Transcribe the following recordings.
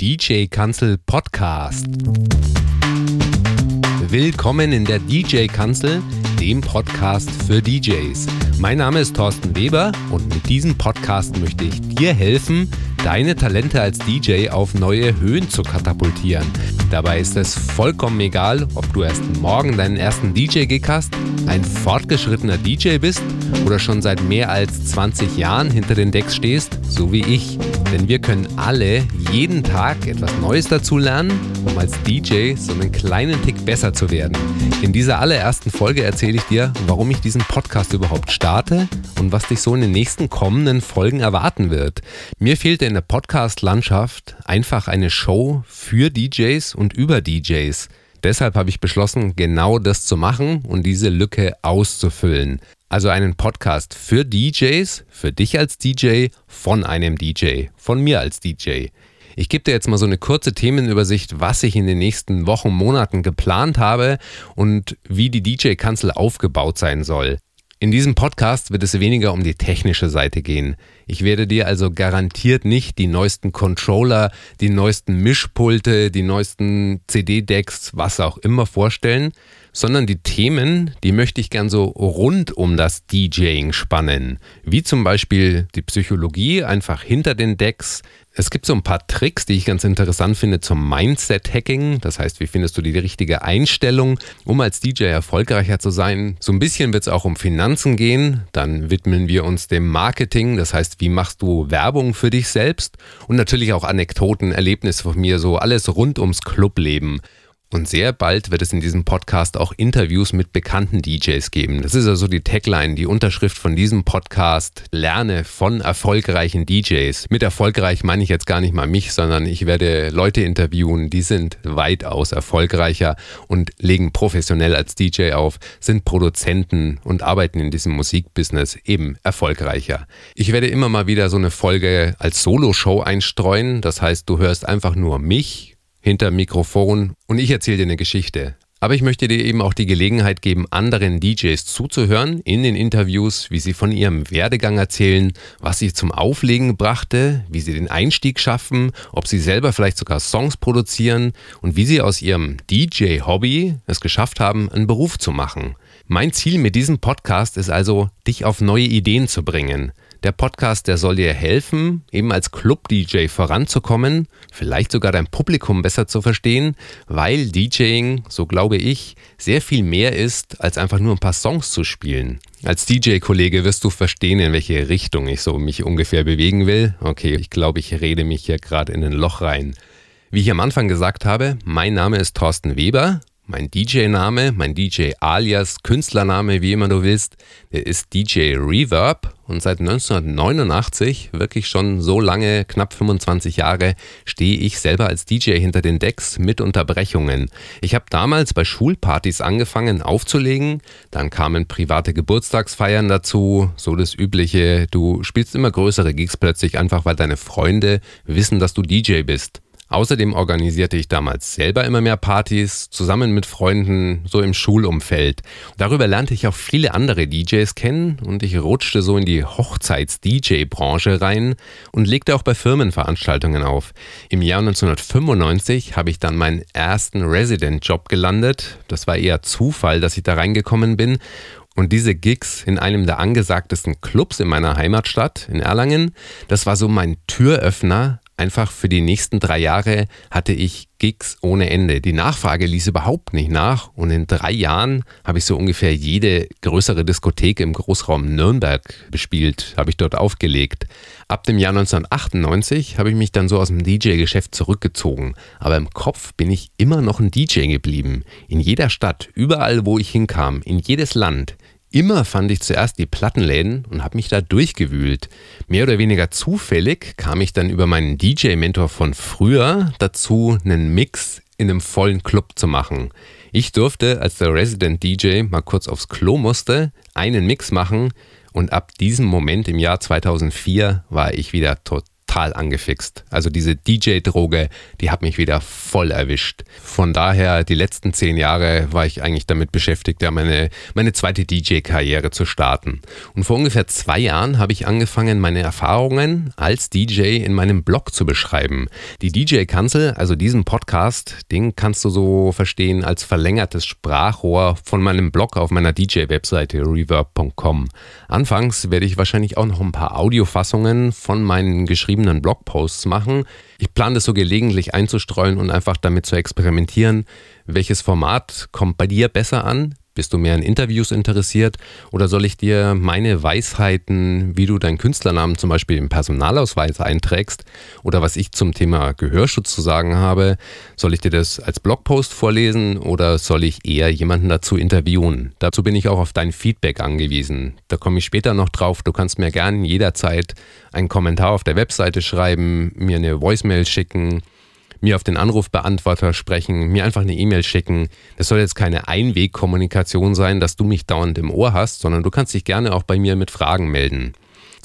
DJ Kanzel Podcast. Willkommen in der DJ Kanzel, dem Podcast für DJs. Mein Name ist Thorsten Weber und mit diesem Podcast möchte ich dir helfen, deine Talente als DJ auf neue Höhen zu katapultieren. Dabei ist es vollkommen egal, ob du erst morgen deinen ersten DJ-Gig hast, ein fortgeschrittener DJ bist oder schon seit mehr als 20 Jahren hinter den Decks stehst, so wie ich. Denn wir können alle jeden Tag etwas Neues dazu lernen, um als DJ so einen kleinen Tick besser zu werden. In dieser allerersten Folge erzähle ich dir, warum ich diesen Podcast überhaupt starte und was dich so in den nächsten kommenden Folgen erwarten wird. Mir fehlte in der Podcast-Landschaft einfach eine Show für DJs und über DJs. Deshalb habe ich beschlossen, genau das zu machen und diese Lücke auszufüllen. Also einen Podcast für DJs, für dich als DJ, von einem DJ, von mir als DJ. Ich gebe dir jetzt mal so eine kurze Themenübersicht, was ich in den nächsten Wochen, Monaten geplant habe und wie die DJ-Kanzel aufgebaut sein soll. In diesem Podcast wird es weniger um die technische Seite gehen. Ich werde dir also garantiert nicht die neuesten Controller, die neuesten Mischpulte, die neuesten CD-Decks, was auch immer vorstellen, sondern die Themen, die möchte ich gern so rund um das DJing spannen. Wie zum Beispiel die Psychologie einfach hinter den Decks. Es gibt so ein paar Tricks, die ich ganz interessant finde zum Mindset-Hacking. Das heißt, wie findest du die richtige Einstellung, um als DJ erfolgreicher zu sein? So ein bisschen wird es auch um Finanzen gehen. Dann widmen wir uns dem Marketing. Das heißt, wie machst du Werbung für dich selbst? Und natürlich auch Anekdoten, Erlebnisse von mir, so alles rund ums Clubleben. Und sehr bald wird es in diesem Podcast auch Interviews mit bekannten DJs geben. Das ist also die Tagline, die Unterschrift von diesem Podcast. Lerne von erfolgreichen DJs. Mit erfolgreich meine ich jetzt gar nicht mal mich, sondern ich werde Leute interviewen, die sind weitaus erfolgreicher und legen professionell als DJ auf, sind Produzenten und arbeiten in diesem Musikbusiness eben erfolgreicher. Ich werde immer mal wieder so eine Folge als Solo-Show einstreuen. Das heißt, du hörst einfach nur mich hinter Mikrofon und ich erzähle dir eine Geschichte. Aber ich möchte dir eben auch die Gelegenheit geben, anderen DJs zuzuhören in den Interviews, wie sie von ihrem Werdegang erzählen, was sie zum Auflegen brachte, wie sie den Einstieg schaffen, ob sie selber vielleicht sogar Songs produzieren und wie sie aus ihrem DJ-Hobby es geschafft haben, einen Beruf zu machen. Mein Ziel mit diesem Podcast ist also, dich auf neue Ideen zu bringen. Der Podcast, der soll dir helfen, eben als Club-DJ voranzukommen, vielleicht sogar dein Publikum besser zu verstehen, weil DJing, so glaube ich, sehr viel mehr ist, als einfach nur ein paar Songs zu spielen. Als DJ-Kollege wirst du verstehen, in welche Richtung ich so mich ungefähr bewegen will. Okay, ich glaube, ich rede mich hier gerade in ein Loch rein. Wie ich am Anfang gesagt habe, mein Name ist Thorsten Weber mein DJ-Name, mein DJ-Alias, Künstlername, wie immer du willst, der ist DJ Reverb und seit 1989, wirklich schon so lange, knapp 25 Jahre, stehe ich selber als DJ hinter den Decks mit Unterbrechungen. Ich habe damals bei Schulpartys angefangen aufzulegen, dann kamen private Geburtstagsfeiern dazu, so das Übliche, du spielst immer größere Gigs plötzlich einfach, weil deine Freunde wissen, dass du DJ bist. Außerdem organisierte ich damals selber immer mehr Partys, zusammen mit Freunden, so im Schulumfeld. Darüber lernte ich auch viele andere DJs kennen und ich rutschte so in die Hochzeits-DJ-Branche rein und legte auch bei Firmenveranstaltungen auf. Im Jahr 1995 habe ich dann meinen ersten Resident-Job gelandet. Das war eher Zufall, dass ich da reingekommen bin. Und diese Gigs in einem der angesagtesten Clubs in meiner Heimatstadt, in Erlangen, das war so mein Türöffner einfach für die nächsten drei Jahre hatte ich Gigs ohne Ende. Die Nachfrage ließ überhaupt nicht nach und in drei Jahren habe ich so ungefähr jede größere Diskothek im Großraum Nürnberg bespielt, habe ich dort aufgelegt. Ab dem Jahr 1998 habe ich mich dann so aus dem DJ-Geschäft zurückgezogen, aber im Kopf bin ich immer noch ein DJ geblieben. In jeder Stadt, überall wo ich hinkam, in jedes Land. Immer fand ich zuerst die Plattenläden und habe mich da durchgewühlt. Mehr oder weniger zufällig kam ich dann über meinen DJ-Mentor von früher dazu, einen Mix in einem vollen Club zu machen. Ich durfte, als der Resident DJ mal kurz aufs Klo musste, einen Mix machen und ab diesem Moment im Jahr 2004 war ich wieder total total angefixt. Also diese DJ-Droge, die hat mich wieder voll erwischt. Von daher, die letzten zehn Jahre war ich eigentlich damit beschäftigt, ja meine, meine zweite DJ-Karriere zu starten. Und vor ungefähr zwei Jahren habe ich angefangen, meine Erfahrungen als DJ in meinem Blog zu beschreiben. Die DJ-Kanzel, also diesen Podcast, den kannst du so verstehen als verlängertes Sprachrohr von meinem Blog auf meiner DJ-Webseite reverb.com. Anfangs werde ich wahrscheinlich auch noch ein paar Audiofassungen von meinen geschriebenen Blogposts machen. Ich plane das so gelegentlich einzustreuen und einfach damit zu experimentieren, welches Format kommt bei dir besser an, bist du mehr an Interviews interessiert oder soll ich dir meine Weisheiten, wie du deinen Künstlernamen zum Beispiel im Personalausweis einträgst oder was ich zum Thema Gehörschutz zu sagen habe, soll ich dir das als Blogpost vorlesen oder soll ich eher jemanden dazu interviewen? Dazu bin ich auch auf dein Feedback angewiesen. Da komme ich später noch drauf. Du kannst mir gerne jederzeit einen Kommentar auf der Webseite schreiben, mir eine Voicemail schicken mir auf den Anrufbeantworter sprechen, mir einfach eine E-Mail schicken. Das soll jetzt keine Einwegkommunikation sein, dass du mich dauernd im Ohr hast, sondern du kannst dich gerne auch bei mir mit Fragen melden.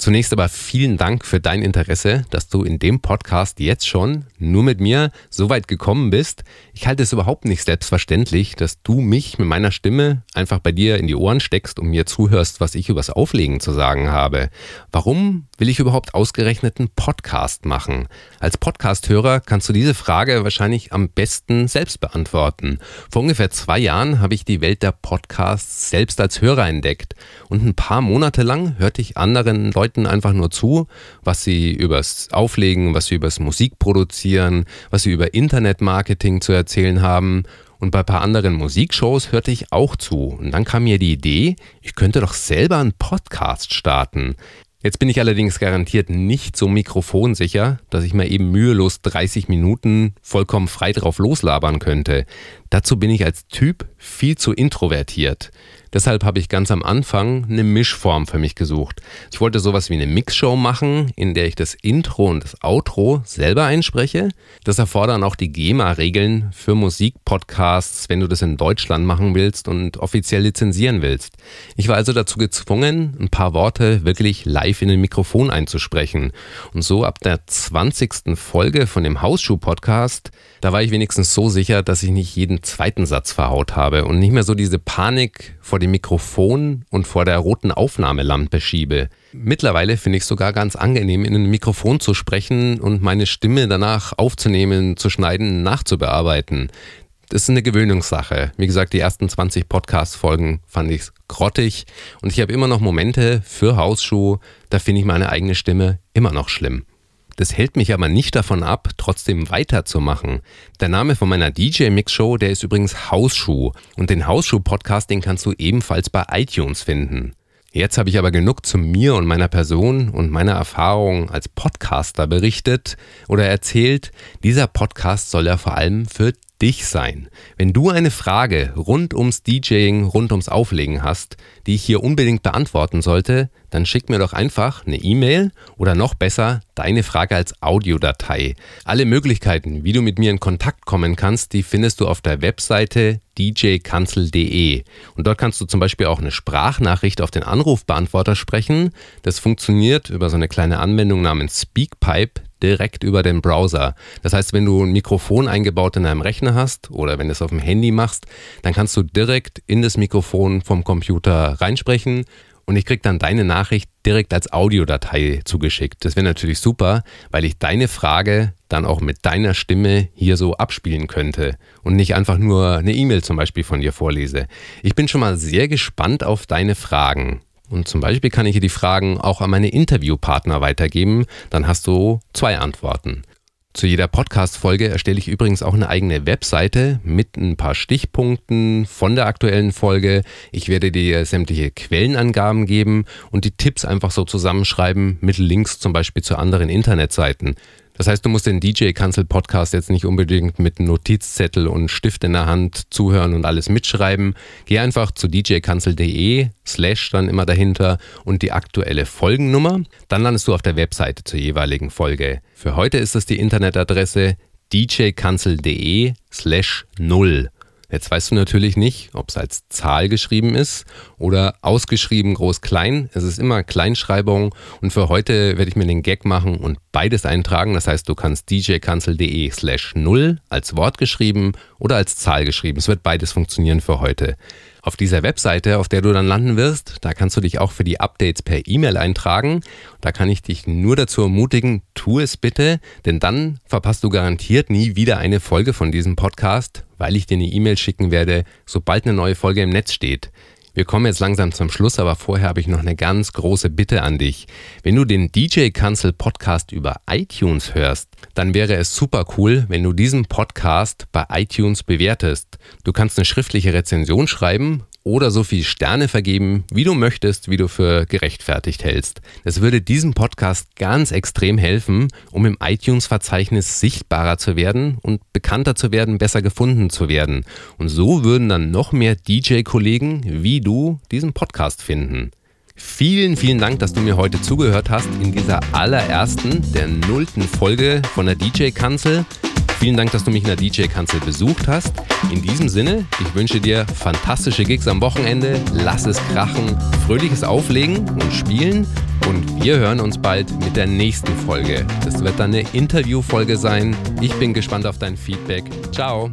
Zunächst aber vielen Dank für dein Interesse, dass du in dem Podcast jetzt schon nur mit mir so weit gekommen bist. Ich halte es überhaupt nicht selbstverständlich, dass du mich mit meiner Stimme einfach bei dir in die Ohren steckst und mir zuhörst, was ich übers Auflegen zu sagen habe. Warum will ich überhaupt ausgerechnet einen Podcast machen? Als Podcasthörer kannst du diese Frage wahrscheinlich am besten selbst beantworten. Vor ungefähr zwei Jahren habe ich die Welt der Podcasts selbst als Hörer entdeckt und ein paar Monate lang hörte ich anderen Leuten einfach nur zu, was sie übers Auflegen, was sie übers Musikproduzieren, was sie über Internetmarketing zu erzählen haben und bei ein paar anderen Musikshows hörte ich auch zu. Und dann kam mir die Idee, ich könnte doch selber einen Podcast starten. Jetzt bin ich allerdings garantiert nicht so mikrofonsicher, dass ich mal eben mühelos 30 Minuten vollkommen frei drauf loslabern könnte. Dazu bin ich als Typ viel zu introvertiert. Deshalb habe ich ganz am Anfang eine Mischform für mich gesucht. Ich wollte sowas wie eine Mixshow machen, in der ich das Intro und das Outro selber einspreche. Das erfordern auch die GEMA-Regeln für Musikpodcasts, wenn du das in Deutschland machen willst und offiziell lizenzieren willst. Ich war also dazu gezwungen, ein paar Worte wirklich live in ein Mikrofon einzusprechen. Und so ab der 20. Folge von dem Hausschuh-Podcast, da war ich wenigstens so sicher, dass ich nicht jeden zweiten Satz verhaut habe und nicht mehr so diese Panik vor dem Mikrofon und vor der roten Aufnahmelampe schiebe. Mittlerweile finde ich es sogar ganz angenehm, in ein Mikrofon zu sprechen und meine Stimme danach aufzunehmen, zu schneiden, nachzubearbeiten. Das ist eine Gewöhnungssache. Wie gesagt, die ersten 20 Podcast-Folgen fand ich grottig und ich habe immer noch Momente für Hausschuh, da finde ich meine eigene Stimme immer noch schlimm. Das hält mich aber nicht davon ab, trotzdem weiterzumachen. Der Name von meiner DJ-Mix-Show, der ist übrigens Hausschuh. Und den Hausschuh-Podcast, den kannst du ebenfalls bei iTunes finden. Jetzt habe ich aber genug zu mir und meiner Person und meiner Erfahrung als Podcaster berichtet oder erzählt. Dieser Podcast soll ja vor allem für dich sein. Wenn du eine Frage rund ums DJing, rund ums Auflegen hast, die ich hier unbedingt beantworten sollte, dann schick mir doch einfach eine E-Mail oder noch besser deine Frage als Audiodatei. Alle Möglichkeiten, wie du mit mir in Kontakt kommen kannst, die findest du auf der Webseite djkanzel.de. Und dort kannst du zum Beispiel auch eine Sprachnachricht auf den Anrufbeantworter sprechen. Das funktioniert über so eine kleine Anwendung namens Speakpipe direkt über den Browser. Das heißt, wenn du ein Mikrofon eingebaut in deinem Rechner hast oder wenn du es auf dem Handy machst, dann kannst du direkt in das Mikrofon vom Computer reinsprechen und ich kriege dann deine Nachricht direkt als Audiodatei zugeschickt. Das wäre natürlich super, weil ich deine Frage dann auch mit deiner Stimme hier so abspielen könnte und nicht einfach nur eine E-Mail zum Beispiel von dir vorlese. Ich bin schon mal sehr gespannt auf deine Fragen. Und zum Beispiel kann ich dir die Fragen auch an meine Interviewpartner weitergeben. Dann hast du zwei Antworten. Zu jeder Podcast-Folge erstelle ich übrigens auch eine eigene Webseite mit ein paar Stichpunkten von der aktuellen Folge. Ich werde dir sämtliche Quellenangaben geben und die Tipps einfach so zusammenschreiben mit Links zum Beispiel zu anderen Internetseiten. Das heißt, du musst den DJ Cancel Podcast jetzt nicht unbedingt mit Notizzettel und Stift in der Hand zuhören und alles mitschreiben. Geh einfach zu djcancel.de slash dann immer dahinter und die aktuelle Folgennummer. Dann landest du auf der Webseite zur jeweiligen Folge. Für heute ist es die Internetadresse djcancel.de slash 0. Jetzt weißt du natürlich nicht, ob es als Zahl geschrieben ist oder ausgeschrieben groß-klein. Es ist immer Kleinschreibung und für heute werde ich mir den Gag machen und beides eintragen. Das heißt, du kannst djkanzel.de slash 0 als Wort geschrieben oder als Zahl geschrieben. Es wird beides funktionieren für heute. Auf dieser Webseite, auf der du dann landen wirst, da kannst du dich auch für die Updates per E-Mail eintragen. Da kann ich dich nur dazu ermutigen, tu es bitte, denn dann verpasst du garantiert nie wieder eine Folge von diesem Podcast, weil ich dir eine E-Mail schicken werde, sobald eine neue Folge im Netz steht. Wir kommen jetzt langsam zum Schluss, aber vorher habe ich noch eine ganz große Bitte an dich. Wenn du den DJ Cancel Podcast über iTunes hörst, dann wäre es super cool, wenn du diesen Podcast bei iTunes bewertest. Du kannst eine schriftliche Rezension schreiben oder so viel Sterne vergeben, wie du möchtest, wie du für gerechtfertigt hältst. Das würde diesem Podcast ganz extrem helfen, um im iTunes-Verzeichnis sichtbarer zu werden und bekannter zu werden, besser gefunden zu werden. Und so würden dann noch mehr DJ-Kollegen wie du diesen Podcast finden. Vielen, vielen Dank, dass du mir heute zugehört hast in dieser allerersten, der nullten Folge von der DJ-Kanzel. Vielen Dank, dass du mich in der DJ-Kanzel besucht hast. In diesem Sinne, ich wünsche dir fantastische Gigs am Wochenende. Lass es krachen, fröhliches Auflegen und Spielen. Und wir hören uns bald mit der nächsten Folge. Das wird dann eine Interviewfolge sein. Ich bin gespannt auf dein Feedback. Ciao.